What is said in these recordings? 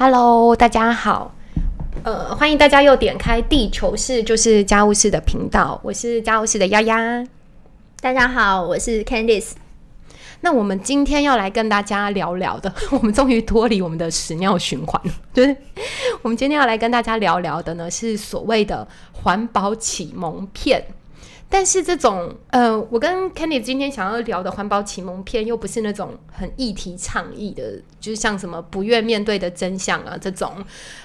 Hello，大家好，呃，欢迎大家又点开地球室，就是家务事的频道，我是家务室的丫丫。大家好，我是 Candice。那我们今天要来跟大家聊聊的，我们终于脱离我们的屎尿循环了。就是我们今天要来跟大家聊聊的呢，是所谓的环保启蒙片。但是这种，呃，我跟 Kenny 今天想要聊的环保启蒙片，又不是那种很议题倡议的，就是像什么不愿面对的真相啊这种，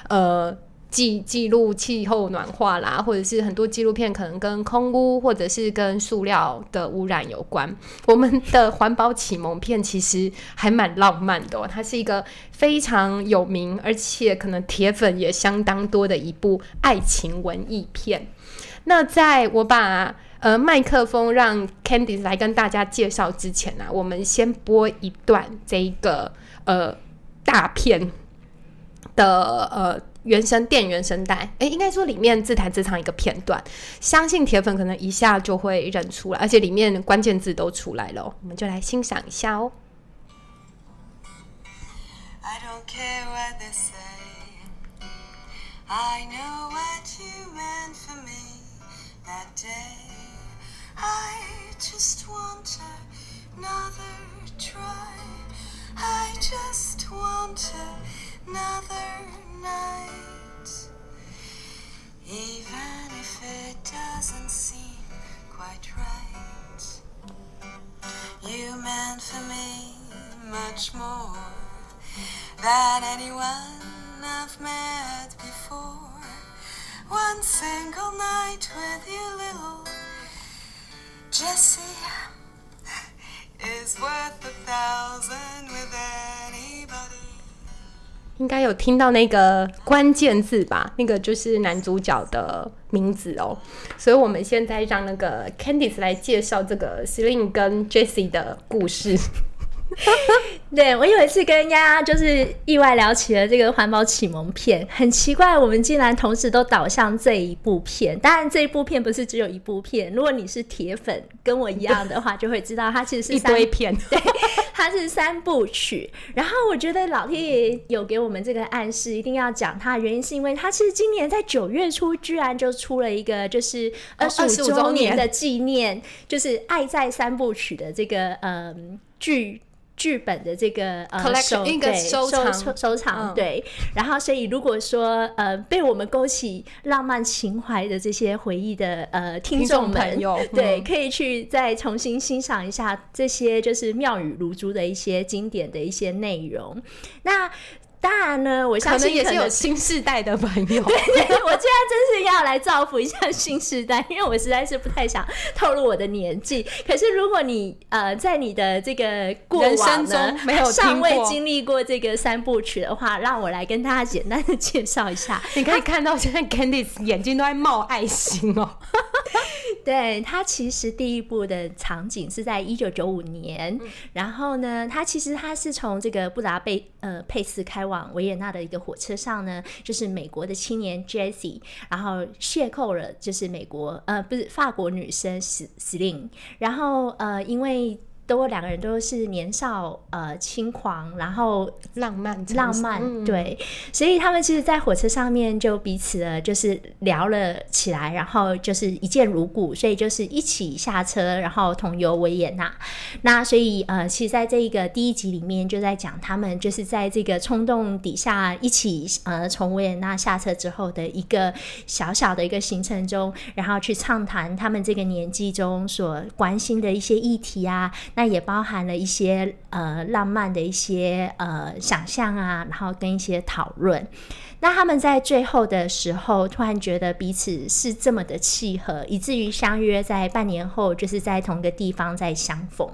呃，记记录气候暖化啦，或者是很多纪录片可能跟空污或者是跟塑料的污染有关。我们的环保启蒙片其实还蛮浪漫的，哦它是一个非常有名，而且可能铁粉也相当多的一部爱情文艺片。那在我把呃，麦克风让 Candice 来跟大家介绍之前呢，我们先播一段这一个呃大片的呃原声电原声带，诶，应该说里面自弹自唱一个片段，相信铁粉可能一下就会认出来，而且里面关键字都出来了，我们就来欣赏一下哦。I just want another try. I just want another night. Even if it doesn't seem quite right. You meant for me much more than anyone I've met before. One single night with you, little Jesse，is worth a thousand with anybody。应该有听到那个关键字吧？那个就是男主角的名字哦。所以我们现在让那个 Candice 来介绍这个 Celine 跟 Jessie 的故事。对我有一次跟丫丫就是意外聊起了这个环保启蒙片，很奇怪，我们竟然同时都导向这一部片。当然，这一部片不是只有一部片。如果你是铁粉，跟我一样的话，就会知道它其实是一堆片。对，它是三部曲。然后我觉得老天爷有给我们这个暗示，一定要讲它的原因，是因为它其实今年在九月初居然就出了一个就是二十五周年的纪念，就是《爱在三部曲》的这个嗯剧。剧本的这个呃收对收藏。收藏对，然后所以如果说呃被我们勾起浪漫情怀的这些回忆的呃听众们，对，可以去再重新欣赏一下这些就是妙语如珠的一些经典的一些内容。那当然呢，我相信也是有新时代的朋友。对，我现在真是要来造福一下新时代，因为我实在是不太想透露我的年纪。可是如果你呃在你的这个过往中没有尚未经历过这个三部曲的话，让我来跟大家简单的介绍一下。你可以看到现在 Candice 眼睛都在冒爱心哦。对他其实第一部的场景是在一九九五年，然后呢，他其实他是从这个布达佩呃佩斯开往。维也纳的一个火车上呢，就是美国的青年 Jessie，然后邂逅了就是美国呃不是法国女生 Celine，然后呃因为。都两个人都是年少呃轻狂，然后浪漫浪漫对，所以他们其实，在火车上面就彼此的就是聊了起来，然后就是一见如故，所以就是一起下车，然后同游维也纳。那所以呃，其实在这一个第一集里面就在讲他们就是在这个冲动底下一起呃从维也纳下车之后的一个小小的一个行程中，然后去畅谈他们这个年纪中所关心的一些议题啊。那也包含了一些呃浪漫的一些呃想象啊，然后跟一些讨论。那他们在最后的时候，突然觉得彼此是这么的契合，以至于相约在半年后，就是在同一个地方再相逢。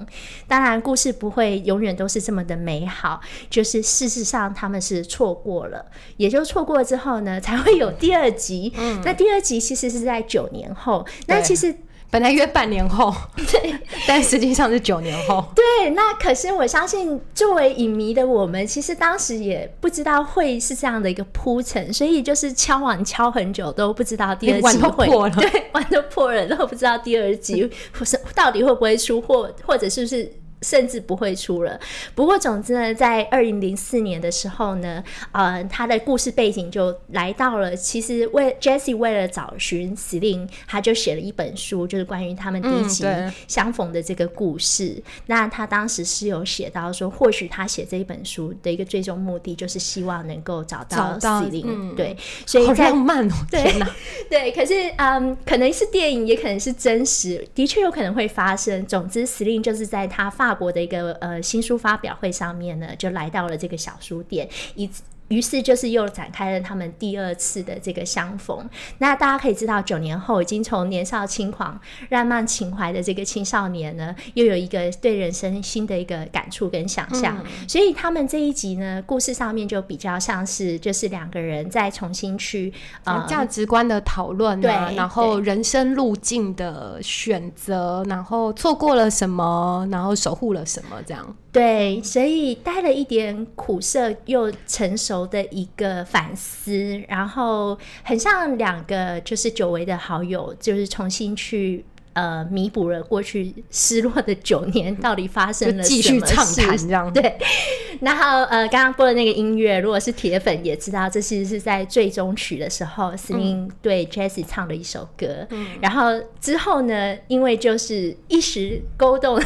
当然，故事不会永远都是这么的美好，就是事实上他们是错过了，也就错过之后呢，才会有第二集。嗯，那第二集其实是在九年后。那其实。本来约半年后，对，但实际上是九年后。对，那可是我相信，作为影迷的我们，其实当时也不知道会是这样的一个铺陈，所以就是敲碗敲很久都不知道第二集会，对，碗都破了都不知道第二集是到底会不会出，或或者是不是甚至不会出了。不过，总之呢，在二零零四年的时候呢，呃，他的故事背景就来到了。其实为 Jesse 为了找寻 Celine，他就写了一本书，就是关于他们第一集相逢的这个故事。那他当时是有写到说，或许他写这一本书的一个最终目的，就是希望能够找到 Celine。对，所以好浪漫哦！天哪，对，可是嗯，可能是电影，也可能是真实，的确有可能会发生。总之，Celine 就是在他发法国的一个呃新书发表会上面呢，就来到了这个小书店，以。于是就是又展开了他们第二次的这个相逢。那大家可以知道，九年后已经从年少轻狂、浪漫情怀的这个青少年呢，又有一个对人生新的一个感触跟想象。所以他们这一集呢，故事上面就比较像是就是两个人在重新去呃价值观的讨论，对，然后人生路径的选择，然后错过了什么，然后守护了什么，这样。对，所以带了一点苦涩又成熟的一个反思，然后很像两个就是久违的好友，就是重新去呃弥补了过去失落的九年，到底发生了 继续畅谈这样。对，然后呃刚刚播的那个音乐，如果是铁粉也知道，这其实是在最终曲的时候 s e l 对 Jessie 唱的一首歌。嗯，然后之后呢，因为就是一时勾动了。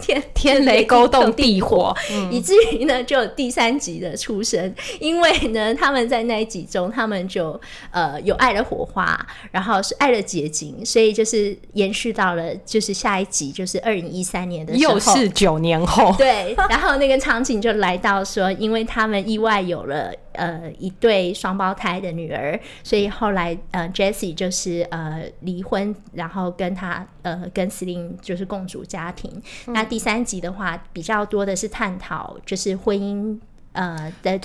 天 天雷勾动地火，以至于呢，就有第三集的出生。因为呢，他们在那一集中，他们就呃有爱的火花，然后是爱的结晶，所以就是延续到了就是下一集，就是二零一三年的又是九年后。对，然后那个场景就来到说，因为他们意外有了。呃，一对双胞胎的女儿，所以后来呃，Jessie 就是呃离婚，然后跟他呃跟 Celine 就是共组家庭。那第三集的话，比较多的是探讨就是婚姻呃的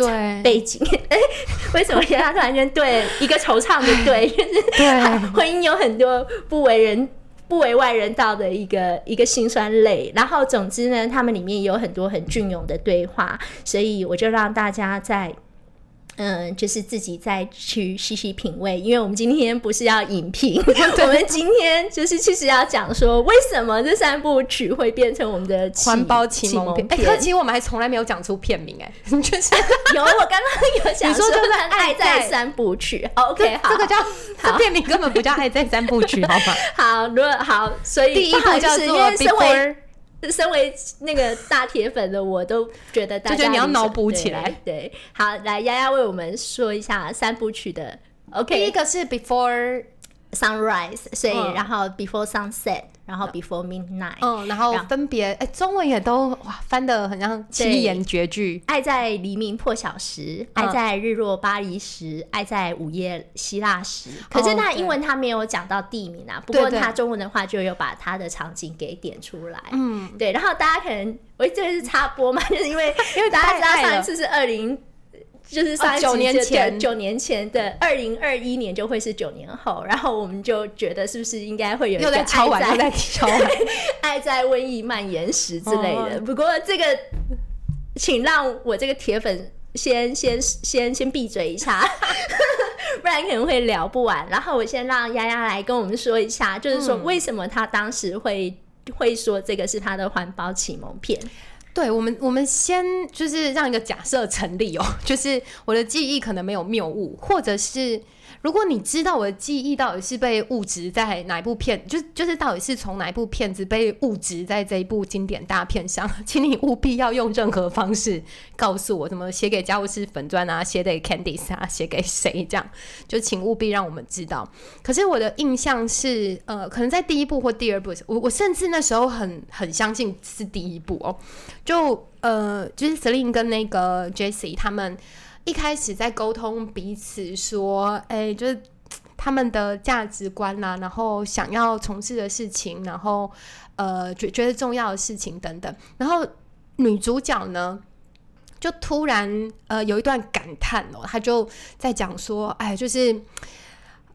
背景。哎，为什么现在突然间对一个惆怅的对？对，婚姻有很多不为人不为外人道的一个一个辛酸泪。然后总之呢，他们里面有很多很隽永的对话，所以我就让大家在。嗯，就是自己再去细细品味，因为我们今天不是要影评，我们今天就是其实要讲说，为什么这三部曲会变成我们的环保启蒙片？哎，可其实我们还从来没有讲出片名，哎，就是 有，我刚刚有讲说就是《爱在三部曲》，OK，好，这个叫这片名根本不叫《爱在三部曲》，好吗？好，如果好，所以第一部叫做《Before》。身为那个大铁粉的我，都觉得大家你要脑补起来。对，好，来丫丫为我们说一下三部曲的。OK，第一个是 Before Sunrise，所以然后 Before Sunset。然后 before midnight，嗯，然后分别，哎，中文也都哇翻的很像七言绝句，爱在黎明破晓时，爱在日落巴黎时，爱在午夜希腊时。可是那英文他没有讲到地名啊，不过他中文的话就有把他的场景给点出来。嗯，对，然后大家可能，我这个是插播嘛，就是因为因为大家知道上一次是二零。就是三九年前，九年前的二零二一年就会是九年后，然后我们就觉得是不是应该会有一个爱在 爱在瘟疫蔓延时之类的。不过这个，请让我这个铁粉先先先先闭嘴一下，不然可能会聊不完。然后我先让丫丫来跟我们说一下，就是说为什么他当时会会说这个是他的环保启蒙片。对我们，我们先就是让一个假设成立哦，就是我的记忆可能没有谬误，或者是。如果你知道我的记忆到底是被物质在哪一部片，就就是到底是从哪一部片子被物质在这一部经典大片上，请你务必要用任何方式告诉我，怎么写给家务事粉钻啊，写给 Candice 啊，写给谁这样，就请务必让我们知道。可是我的印象是，呃，可能在第一部或第二部，我我甚至那时候很很相信是第一部哦，就呃，就是 Celine 跟那个 Jessie 他们。一开始在沟通彼此说，哎，就是他们的价值观啦，然后想要从事的事情，然后呃觉觉得重要的事情等等。然后女主角呢，就突然呃有一段感叹哦，她就在讲说，哎，就是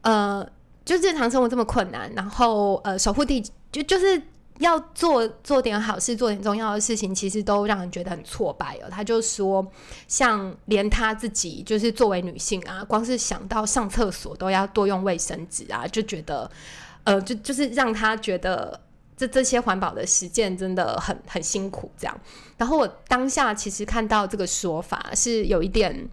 呃，就日常生活这么困难，然后呃守护地就就是。要做做点好事，做点重要的事情，其实都让人觉得很挫败哦。他就说，像连他自己，就是作为女性啊，光是想到上厕所都要多用卫生纸啊，就觉得，呃，就就是让他觉得这这些环保的实践真的很很辛苦，这样。然后我当下其实看到这个说法是有一点，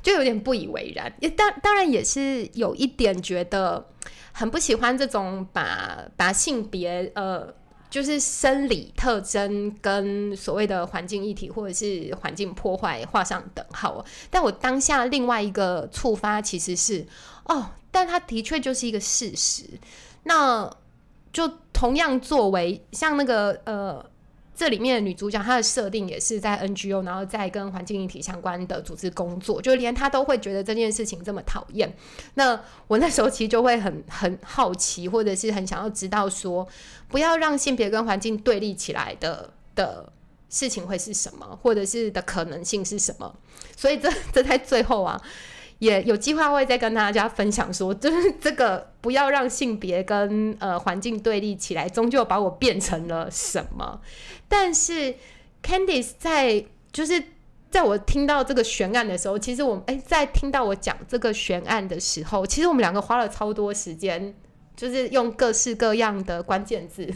就有点不以为然，也当当然也是有一点觉得很不喜欢这种把把性别呃。就是生理特征跟所谓的环境议题或者是环境破坏画上等号，但我当下另外一个触发其实是哦，但它的确就是一个事实。那就同样作为像那个呃。这里面的女主角，她的设定也是在 NGO，然后在跟环境议题相关的组织工作，就连她都会觉得这件事情这么讨厌。那我那时候其实就会很很好奇，或者是很想要知道说，不要让性别跟环境对立起来的的事情会是什么，或者是的可能性是什么。所以这这在最后啊。也有计划会再跟大家分享，说就是这个不要让性别跟呃环境对立起来，终究把我变成了什么？但是 Candice 在就是在我听到这个悬案的时候，其实我哎在听到我讲这个悬案的时候，其实我们两个花了超多时间，就是用各式各样的关键字。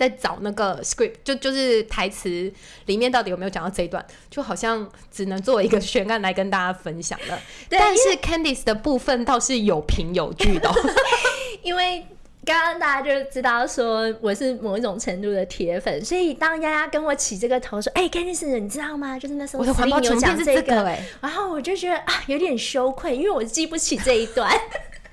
在找那个 script，就就是台词里面到底有没有讲到这一段，就好像只能作为一个悬案来跟大家分享了。但是 Candice 的部分倒是有凭有据的，因为刚刚大家就知道说我是某一种程度的铁粉，所以当丫丫跟我起这个头说：“哎，Candice，你知道吗？就是那时候我的环保有讲这个，然后我就觉得啊，有点羞愧，因为我记不起这一段。”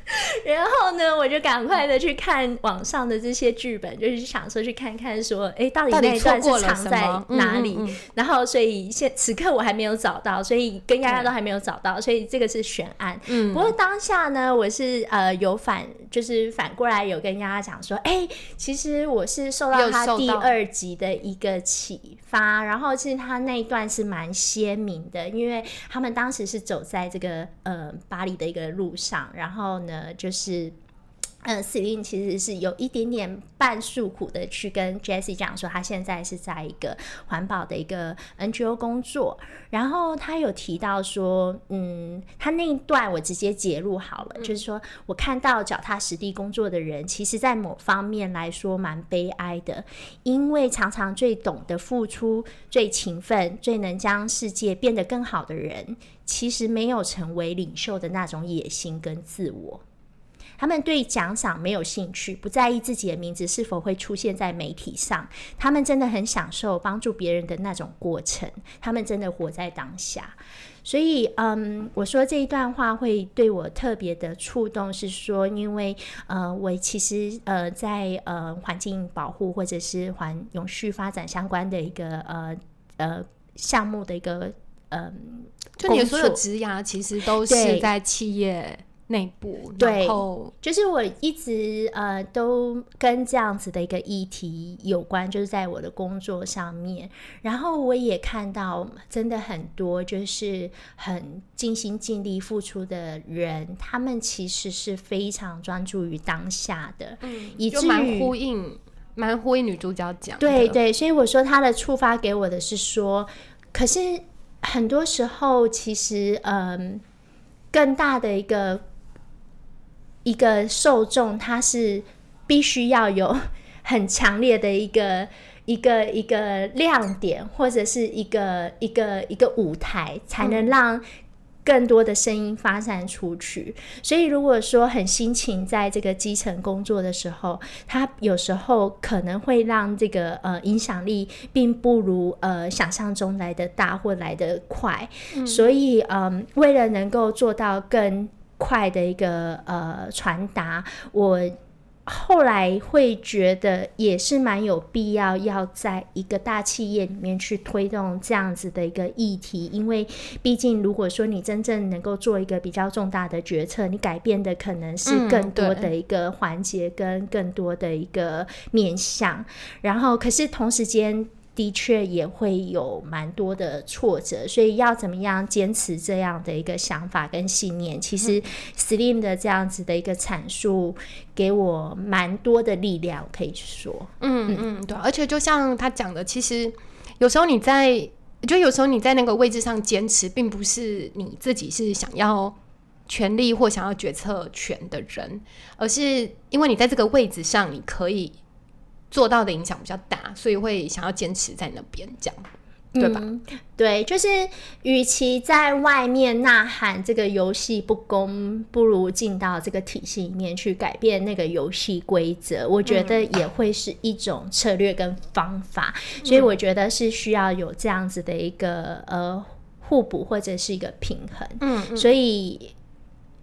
然后呢，我就赶快的去看网上的这些剧本，就是想说去看看说，哎，到底那一段是藏在哪里？然后，所以现此刻我还没有找到，所以跟丫丫都还没有找到，所以这个是悬案。嗯，不过当下呢，我是呃有反，就是反过来有跟丫丫讲说，哎，其实我是受到他第二集的一个启发，然后其实他那一段是蛮鲜明的，因为他们当时是走在这个呃巴黎的一个路上，然后呢。呃，就是，嗯，Celine 其实是有一点点半诉苦的，去跟 Jessie 讲说，他现在是在一个环保的一个 NGO 工作。然后他有提到说，嗯，他那一段我直接截录好了，就是说我看到脚踏实地工作的人，其实在某方面来说蛮悲哀的，因为常常最懂得付出、最勤奋、最能将世界变得更好的人，其实没有成为领袖的那种野心跟自我。他们对奖赏没有兴趣，不在意自己的名字是否会出现在媒体上。他们真的很享受帮助别人的那种过程，他们真的活在当下。所以，嗯，我说这一段话会对我特别的触动，是说，因为呃，我其实呃，在呃环境保护或者是环永续发展相关的一个呃呃项目的一个嗯，就你所有职涯其实都是在企业。内部对，就是我一直呃都跟这样子的一个议题有关，就是在我的工作上面。然后我也看到真的很多就是很尽心尽力付出的人，他们其实是非常专注于当下的，嗯，就蛮呼应，蛮呼应女主角讲。对对，所以我说他的触发给我的是说，可是很多时候其实嗯，更大的一个。一个受众，他是必须要有 很强烈的一个一个一个亮点，或者是一个一个一个舞台，才能让更多的声音发散出去。所以，如果说很辛勤在这个基层工作的时候，他有时候可能会让这个呃影响力并不如呃想象中来的大或来的快。所以，嗯，为了能够做到更快的一个呃传达，我后来会觉得也是蛮有必要，要在一个大企业里面去推动这样子的一个议题，因为毕竟如果说你真正能够做一个比较重大的决策，你改变的可能是更多的一个环节跟更多的一个面向，然后可是同时间。的确也会有蛮多的挫折，所以要怎么样坚持这样的一个想法跟信念？其实 Slim 的这样子的一个阐述，给我蛮多的力量，可以说。嗯嗯，对。而且就像他讲的，其实有时候你在，就有时候你在那个位置上坚持，并不是你自己是想要权力或想要决策权的人，而是因为你在这个位置上，你可以。做到的影响比较大，所以会想要坚持在那边这样。对吧？对，就是与其在外面呐喊这个游戏不公，不如进到这个体系里面去改变那个游戏规则。我觉得也会是一种策略跟方法，所以我觉得是需要有这样子的一个呃互补或者是一个平衡。嗯，所以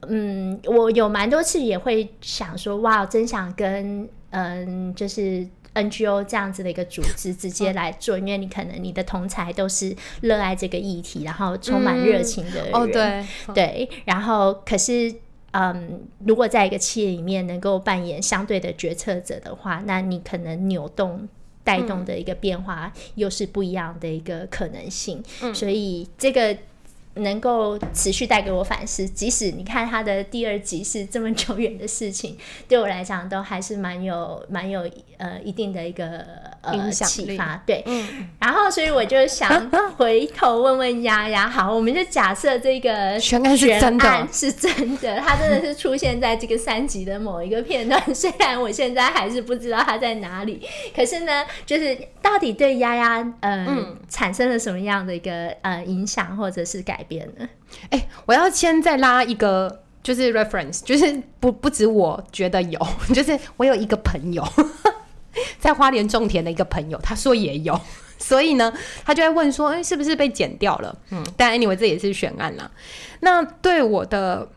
嗯，我有蛮多次也会想说，哇，真想跟嗯，就是。NGO 这样子的一个组织直接来做，因为你可能你的同才都是热爱这个议题，然后充满热情的人，哦对。对，然后可是嗯，如果在一个企业里面能够扮演相对的决策者的话，那你可能扭动带动的一个变化又是不一样的一个可能性，所以这个。能够持续带给我反思，即使你看他的第二集是这么久远的事情，对我来讲都还是蛮有蛮有呃一定的一个呃启发。对，嗯，然后所以我就想回头问问丫丫，好，我们就假设这个悬案 是真的，是真的，他真的是出现在这个三集的某一个片段。虽然我现在还是不知道他在哪里，可是呢，就是到底对丫丫呃产生了什么样的一个呃影响，或者是改。变了，哎，我要先再拉一个，就是 reference，就是不不止我觉得有，就是我有一个朋友 在花莲种田的一个朋友，他说也有，所以呢，他就会问说，哎，是不是被剪掉了？嗯，但 anyway 这也是悬案啦。那对我的，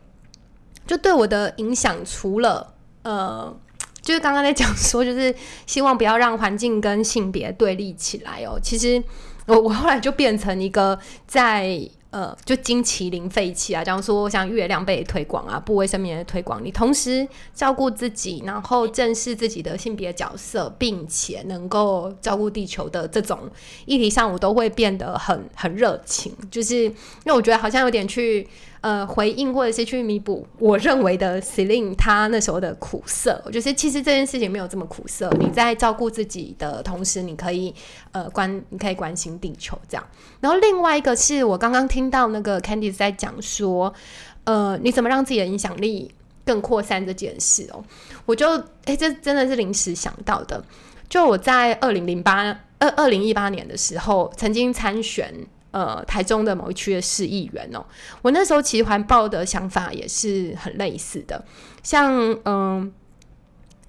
就对我的影响，除了呃，就是刚刚在讲说，就是希望不要让环境跟性别对立起来哦。其实我我后来就变成一个在。呃，就金麒麟废弃啊，假如说像月亮被推广啊，不卫生棉的推广，你同时照顾自己，然后正视自己的性别角色，并且能够照顾地球的这种议题上，我都会变得很很热情，就是因为我觉得好像有点去。呃，回应或者是去弥补我认为的 Celine 他那时候的苦涩，我觉得其实这件事情没有这么苦涩。你在照顾自己的同时，你可以呃关，你可以关心地球这样。然后另外一个是我刚刚听到那个 Candy 在讲说，呃，你怎么让自己的影响力更扩散这件事哦，我就哎，这真的是临时想到的。就我在二零零八二二零一八年的时候，曾经参选。呃，台中的某一区的市议员哦，我那时候其实环保的想法也是很类似的，像嗯，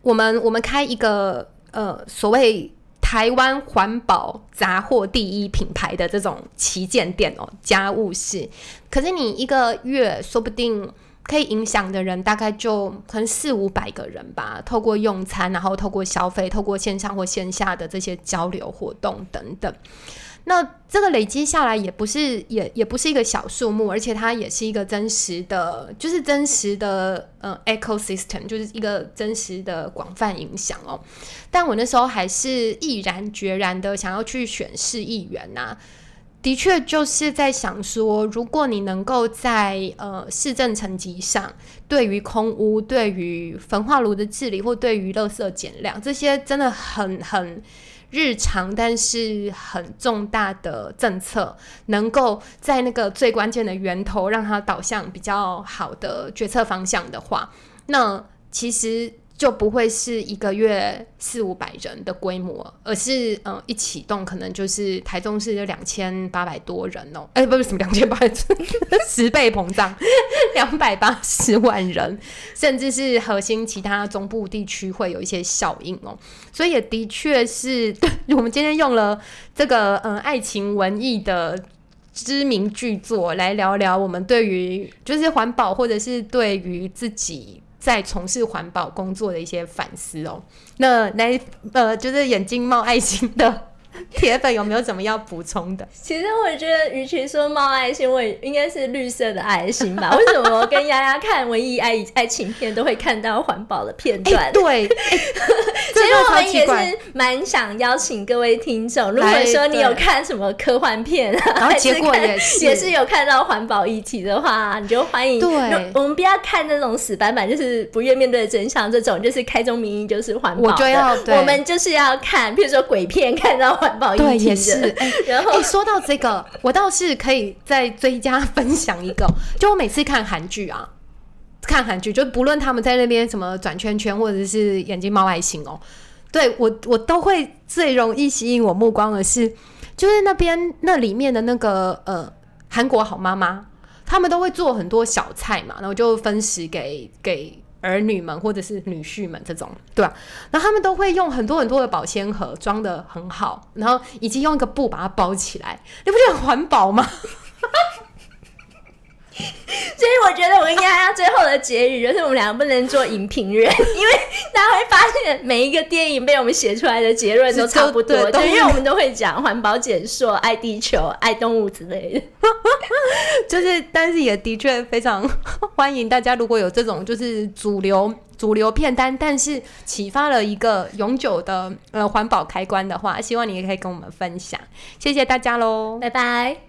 我们我们开一个呃所谓台湾环保杂货第一品牌的这种旗舰店哦，家务事，可是你一个月说不定可以影响的人大概就可能四五百个人吧，透过用餐，然后透过消费，透过线上或线下的这些交流活动等等。那这个累积下来也不是也也不是一个小数目，而且它也是一个真实的，就是真实的呃 ecosystem，就是一个真实的广泛影响哦。但我那时候还是毅然决然的想要去选市议员呐，的确就是在想说，如果你能够在呃市政层级上，对于空屋、对于焚化炉的治理或对于垃圾减量这些，真的很很。日常但是很重大的政策，能够在那个最关键的源头让它导向比较好的决策方向的话，那其实。就不会是一个月四五百人的规模，而是嗯一启动可能就是台中市有两千八百多人哦，哎不是什么两千八百十倍膨胀，两百八十万人，甚至是核心其他中部地区会有一些效应哦，所以也的确是我们今天用了这个嗯爱情文艺的知名巨作来聊聊我们对于就是环保或者是对于自己。在从事环保工作的一些反思哦，那来呃，就是眼睛冒爱心的。铁粉有没有什么要补充的？其实我觉得，与其说冒爱心，我应该是绿色的爱心吧。为什么跟丫丫看文艺爱爱情片都会看到环保的片段？对，其实我们也是蛮想邀请各位听众，如果说你有看什么科幻片，然后结果也是也是有看到环保议题的话，你就欢迎。对，我们不要看那种死板板，就是不愿面对真相这种，就是开宗明义就是环保。我就要，我们就是要看，比如说鬼片，看到。环保对，也是。然后，说到这个，我倒是可以再追加分享一个。就我每次看韩剧啊，看韩剧，就不论他们在那边什么转圈圈，或者是眼睛冒爱心哦，对我我都会最容易吸引我目光的是，就是那边那里面的那个呃韩国好妈妈，他们都会做很多小菜嘛，然后就分食给给儿女们或者是女婿们这种，对吧、然后他们都会用很多很多的保鲜盒装的很好，然后以及用一个布把它包起来，你不觉得很环保吗？所以我觉得我应该要最后的结语就是我们两个不能做影评人，因为大家会发现每一个电影被我们写出来的结论都差不多，对都对，因为我们都会讲环保、减塑、爱地球、爱动物之类的。就是，但是也的确非常欢迎大家，如果有这种就是主流主流片单，但是启发了一个永久的呃环保开关的话，希望你也可以跟我们分享。谢谢大家喽。拜拜。